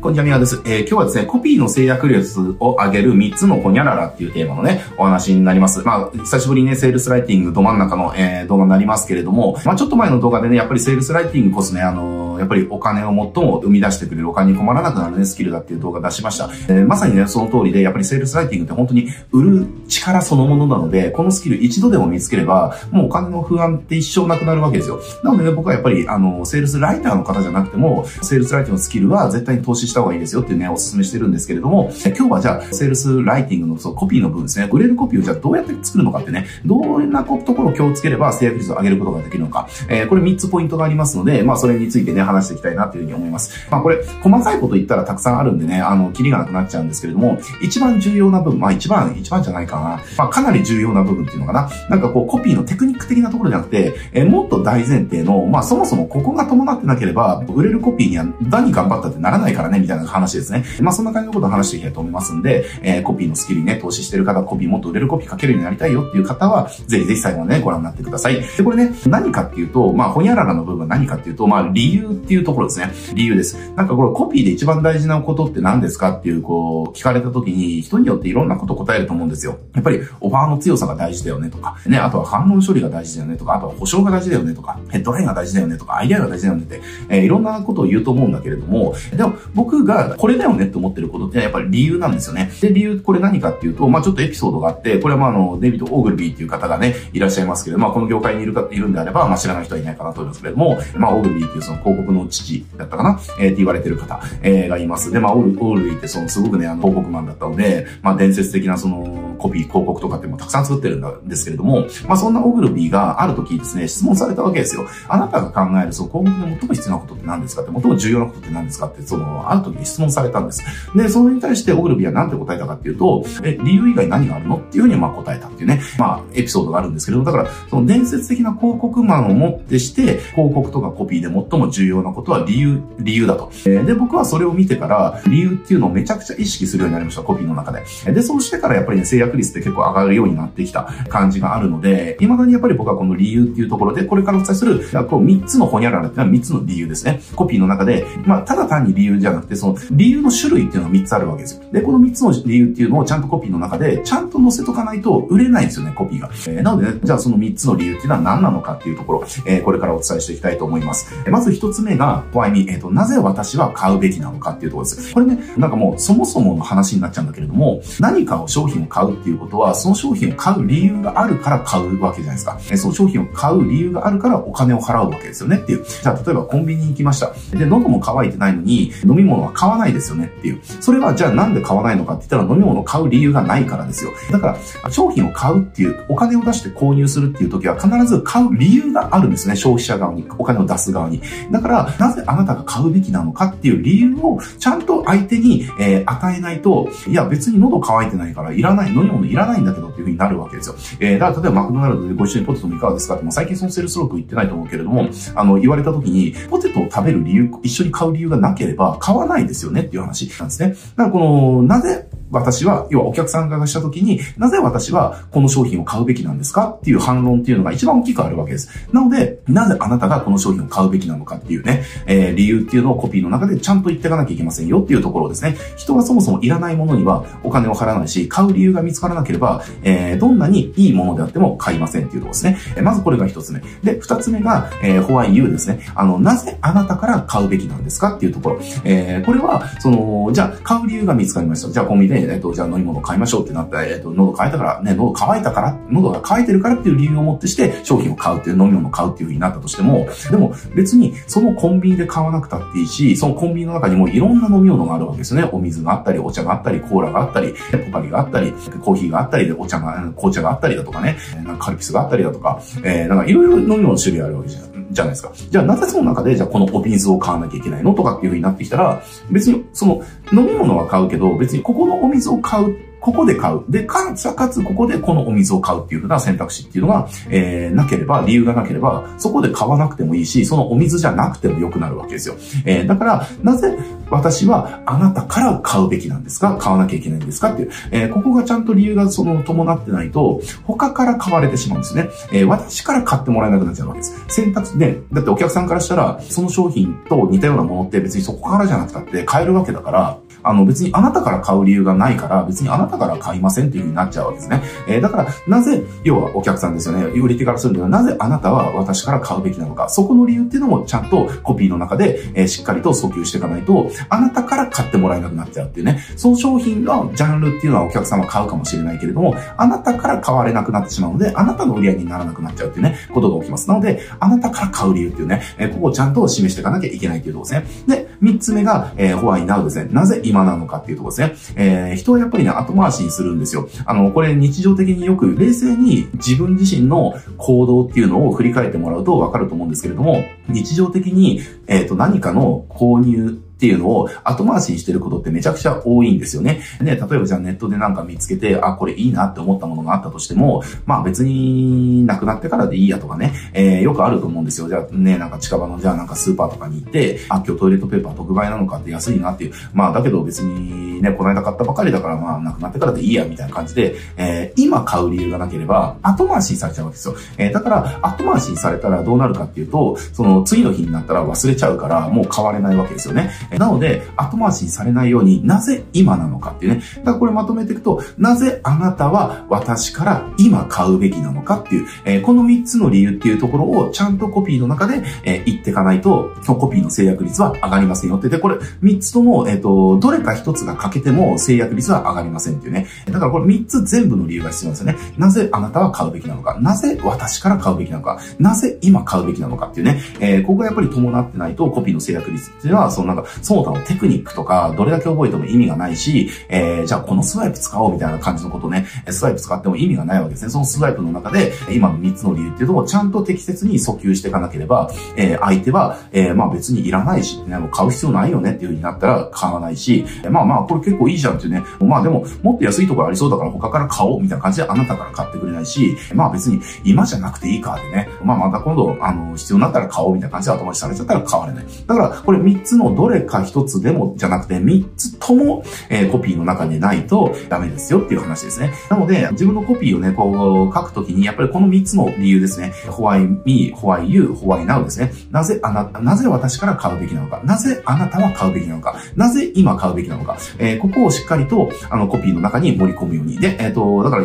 こんにちは、みわです。えー、今日はですね、コピーの制約率を上げる3つのホニャララっていうテーマのね、お話になります。まあ、久しぶりにね、セールスライティングど真ん中の、えー、動画になりますけれども、まあ、ちょっと前の動画でね、やっぱりセールスライティングこそね、あのー、やっぱりお金を最も生み出してくれるお金に困らなくなるね、スキルだっていう動画出しました。えー、まさにね、その通りで、やっぱりセールスライティングって本当に売る力そのものなので、このスキル一度でも見つければ、もうお金の不安って一生なくなるわけですよ。なのでね、僕はやっぱり、あの、セールスライターの方じゃなくても、セールスライティングのスキルは絶対に投資してた方がいいですよっていうね、お勧めしてるんですけれども、今日はじゃあ、セールスライティングのそのコピーの部分ですね、売れるコピーをじゃあどうやって作るのかってね、どんなところを気をつければ制約率を上げることができるのか、えー、これ3つポイントがありますので、まあそれについてね、話していきたいなというふうに思います。まあこれ、細かいこと言ったらたくさんあるんでね、あの、キリがなくなっちゃうんですけれども、一番重要な部分、まあ一番、一番じゃないかな、まあかなり重要な部分っていうのかな、なんかこうコピーのテクニック的なところじゃなくて、えー、もっと大前提の、まあそもそもここが伴ってなければ、売れるコピーには何頑張ったってならないからね、みたいな話ですね。まあそんな感じのことを話していきたいと思いますんで、えー、コピーのスキルにね、投資してる方、コピーもっと売れるコピー書けるようになりたいよっていう方は、ぜひぜひ最後までね、ご覧になってください。で、これね、何かっていうと、まあ、ほにゃららの部分は何かっていうと、まあ、理由っていうところですね。理由です。なんかこれコピーで一番大事なことって何ですかっていう、こう、聞かれた時に、人によっていろんなこと答えると思うんですよ。やっぱり、オファーの強さが大事だよねとか、ね、あとは反論処理が大事だよねとか、あとは保証が大事だよねとか、ヘッドラインが大事だよねとか、アイデアが大事だよねって、えー、いろんなことを言うと思うんだけれども、でも、僕がこれだよねって思ってることってやっぱり理由なんですよね。で、理由、これ何かっていうと、まあちょっとエピソードがあって、これはまああの、デビッド・オーグルビーっていう方がね、いらっしゃいますけど、まあこの業界にいるか、いるんであれば、まあ知らない人はいないかなと思いますけれども、まあオーグルビーっていうその広告の父だったかな、えー、って言われてる方、えー、がいます。で、まあオーグルビーってそのすごくね、あの、広告マンだったので、まあ伝説的なその、コピー、広告とかってもたくさん作ってるんですけれども、まあそんなオグルビーがある時ですね、質問されたわけですよ。あなたが考えるその広告で最も必要なことって何ですかって、最も重要なことって何ですかって、その、ある時に質問されたんです。で、それに対してオグルビーは何て答えたかっていうと、え、理由以外何があるの？っていうふうにまあ答えたっていうね、まあエピソードがあるんですけれども、だから、その伝説的な広告マンをもってして、広告とかコピーで最も重要なことは理由、理由だと。で、僕はそれを見てから、理由っていうのをめちゃくちゃ意識するようになりました、コピーの中で。で、そうしてからやっぱりね、制約率って結構上がるようになってきた感じがあるので、未だにやっぱり僕はこの理由っていうところで、これからお伝えする、こう3つのホニャララっていうのは3つの理由ですね。コピーの中で、まあ、ただ単に理由じゃなくて、その理由の種類っていうのが3つあるわけですよ。で、この3つの理由っていうのをちゃんとコピーの中で、ちゃんと載せとかないと売れないんですよね、コピーが。えー、なのでね、じゃあその3つの理由っていうのは何なのかっていうところ、えー、これからお伝えしていきたいと思います。まず1つ目が、怖いに、えっ、ー、と、なぜ私は買うべきなのかっていうところです。これね、なんかもうそもそもの話になっちゃうんだけれども、何かを商品を買うっていうことは、その商品を買う理由があるから買うわけじゃないですか。その商品を買う理由があるからお金を払うわけですよねっていう。じゃあ、例えばコンビニに行きました。で、喉も渇いてないのに、飲み物は買わないですよねっていう。それはじゃあなんで買わないのかって言ったら飲み物を買う理由がないからですよ。だから、商品を買うっていう、お金を出して購入するっていう時は必ず買う理由があるんですね。消費者側に、お金を出す側に。だから、なぜあなたが買うべきなのかっていう理由をちゃんと相手に、えー、与えないと、いや別に喉乾いてないからいらない、飲み物いらないんだけどっていう風になるわけですよ。えー、だから例えばマクドナルドでご一緒にポテトもいかがですかって、も最近そのセールスローク言ってないと思うけれども、あの、言われた時に、ポテトを食べる理由、一緒に買う理由がなければ買わないですよねっていう話なんですね。だからこの、なぜ私は、要はお客さんがした時に、なぜ私はこの商品を買うべきなんですかっていう反論っていうのが一番大きくあるわけです。なので、なぜあなたがこの商品を買うべきなのかっていうね、えー、理由っていうのをコピーの中でちゃんと言っていかなきゃいけませんよっていうところですね。人はそもそもいらないものにはお金を払わないし、買う理由が見つからなければ、えー、どんなにいいものであっても買いませんっていうところですね。えー、まずこれが一つ目。で、二つ目が、えー、ホワイユーですね。あの、なぜあなたから買うべきなんですかっていうところ。えー、これは、その、じゃあ、買う理由が見つかりました。じゃあ、コンビニで、えっと、じゃあ飲み物買いましょうってなったら、えっ、と、喉乾いたから、ね、喉乾いたから、喉が乾いてるからっていう理由をもってして商品を買うっていう飲み物を買うっていう風になったとしても、でも別にそのコンビニで買わなくたっていいし、そのコンビニの中にもいろんな飲み物があるわけですね。お水があったり、お茶があったり、コーラがあったり、ポカリがあったり、コーヒーがあったりで、お茶が、紅茶があったりだとかね、なんかカルピスがあったりだとか、えー、なんかいろいろ飲み物の種類あるわけじゃじゃないですか。じゃあなぜその中で、じゃあこのお水を買わなきゃいけないの？とかっていうふうになってきたら、別にその飲み物は買うけど、別にここのお水を買うここで買う。で、かつ、かつ、ここでこのお水を買うっていうふうな選択肢っていうのが、えー、なければ、理由がなければ、そこで買わなくてもいいし、そのお水じゃなくても良くなるわけですよ。えー、だから、なぜ私はあなたから買うべきなんですか？買わなきゃいけないんですかっていう、えー、ここがちゃんと理由がその伴ってないと、他から買われてしまうんですね。えー、私から買ってもらえなくなっちゃうわけです。選択ね、だってお客さんからしたら、その商品と似たようなものって別にそこからじゃなくたって買えるわけだから、あの別にあなたから買う理由がないから、別にあなたから買いませんっていう風になっちゃうわけですね。えー、だから、なぜ、要はお客さんですよね。売り手からするには、なぜあなたは私から買うべきなのか。そこの理由っていうのもちゃんとコピーの中で、えー、しっかりと訴求していかないと、あなたから買ってもらえなくなっちゃうっていうね。その商品のジャンルっていうのはお客さんは買うかもしれないけれども、あなたから買われなくなってしまうので、あなたの売り上げにならなくなっちゃうっていうね、ことが起きます。なので、あなたから買う理由っていうね、えー、ここをちゃんと示していかなきゃいけないっていうところですね。で、三つ目が、えー、ホワイナウですね。なぜ今なのかっていうところですね。えー、人はやっぱりね、後回しにするんですよ。あの、これ日常的によく冷静に自分自身の行動っていうのを振り返ってもらうとわかると思うんですけれども、日常的に、えっ、ー、と、何かの購入っていうのを後回しにしてることってめちゃくちゃ多いんですよね。ね、例えばじゃあネットでなんか見つけて、あ、これいいなって思ったものがあったとしても、まあ別になくなってからでいいやとかね、えー、よくあると思うんですよ。じゃあね、なんか近場のじゃあなんかスーパーとかに行って、あ、今日トイレットペーパー特売なのかって安いなっていう。まあだけど別にね、この間買ったばかりだからまあなくなってからでいいやみたいな感じで、えー、今買う理由がなければ後回しにされちゃうわけですよ。えー、だから後回しにされたらどうなるかっていうと、その次の日になったら忘れちゃうからもう買われないわけですよね。なので、後回しにされないようになぜ今なのかっていうね。だからこれまとめていくと、なぜあなたは私から今買うべきなのかっていう、えー、この3つの理由っていうところをちゃんとコピーの中で、えー、言っていかないと、コピーの制約率は上がりませんよって。で、これ3つとも、えっ、ー、と、どれか1つが欠けても制約率は上がりませんっていうね。だからこれ3つ全部の理由が必要なんですよね。なぜあなたは買うべきなのか。なぜ私から買うべきなのか。なぜ今買うべきなのかっていうね。え、ここがやっぱり伴ってないとコピーの制約率っていうのは、そのなんか、その他のテクニックとか、どれだけ覚えても意味がないし、えー、じゃあこのスワイプ使おうみたいな感じのことね、スワイプ使っても意味がないわけですね。そのスワイプの中で、今の3つの理由っていうのをちゃんと適切に訴求していかなければ、えー、相手は、えー、まあ別にいらないし、ね、もう買う必要ないよねっていう風になったら買わないし、まあまあこれ結構いいじゃんっていうね、まあでももっと安いところありそうだから他から買おうみたいな感じであなたから買ってくれないし、まあ別に今じゃなくていいかでね、まあまた今度、あの、必要になったら買おうみたいな感じで後回しされちゃったら買われない。だからこれ3つのどれか1つでもじゃなくて3つとも、えー、コピーの中にないとダメですよっていう話ですね。なので、自分のコピーをね、こう書くときに、やっぱりこの3つの理由ですね。why me, why you, why now ですね。なぜあなた、なぜ私から買うべきなのか。なぜあなたは買うべきなのか。なぜ今買うべきなのか。えー、ここをしっかりと、あの、コピーの中に盛り込むように。で、えっ、ー、と、だから、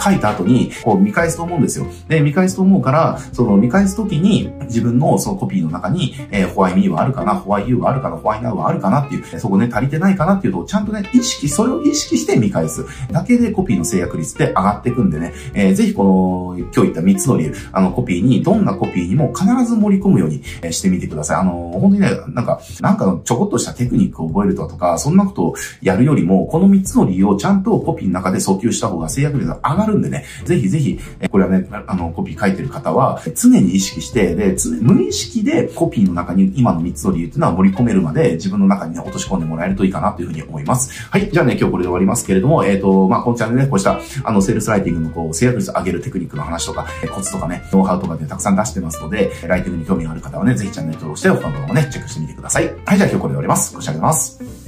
書いた後に、こう見返すと思うんですよ。で、見返すと思うから、その見返すときに、自分のそのコピーの中に、えー、why me はあるかな、why you はあるかな、why はあるかなっていう、そこね、足りてないかなっていうと、ちゃんとね、意識、それを意識して見返す。だけでコピーの制約率って上がっていくんでね、えー、ぜひこの、今日言った3つの理由、あの、コピーに、どんなコピーにも必ず盛り込むようにしてみてください。あの、本当にね、なんか、なんかのちょこっとしたテクニックを覚えるとか、そんなことをやるよりも、この3つの理由をちゃんとコピーの中で訴求した方が制約率が上がるんでね、ぜひぜひ、これはね、あの、コピー書いてる方は、常に意識して、で、無意識でコピーの中に今の3つの理由っていうのは盛り込めるまで、自分の中にね、落とし込んでもらえるといいかなというふうに思います。はい。じゃあね、今日これで終わりますけれども、えっ、ー、と、まあ、このチャンネルね、こうした、あの、セールスライティングのこう、制約率上げるテクニックの話とかえ、コツとかね、ノウハウとかでたくさん出してますので、ライティングに興味がある方はね、ぜひチャンネル登録して、他の動画もね、チェックしてみてください。はい、じゃあ今日これで終わります。ご視聴ありがとうございます。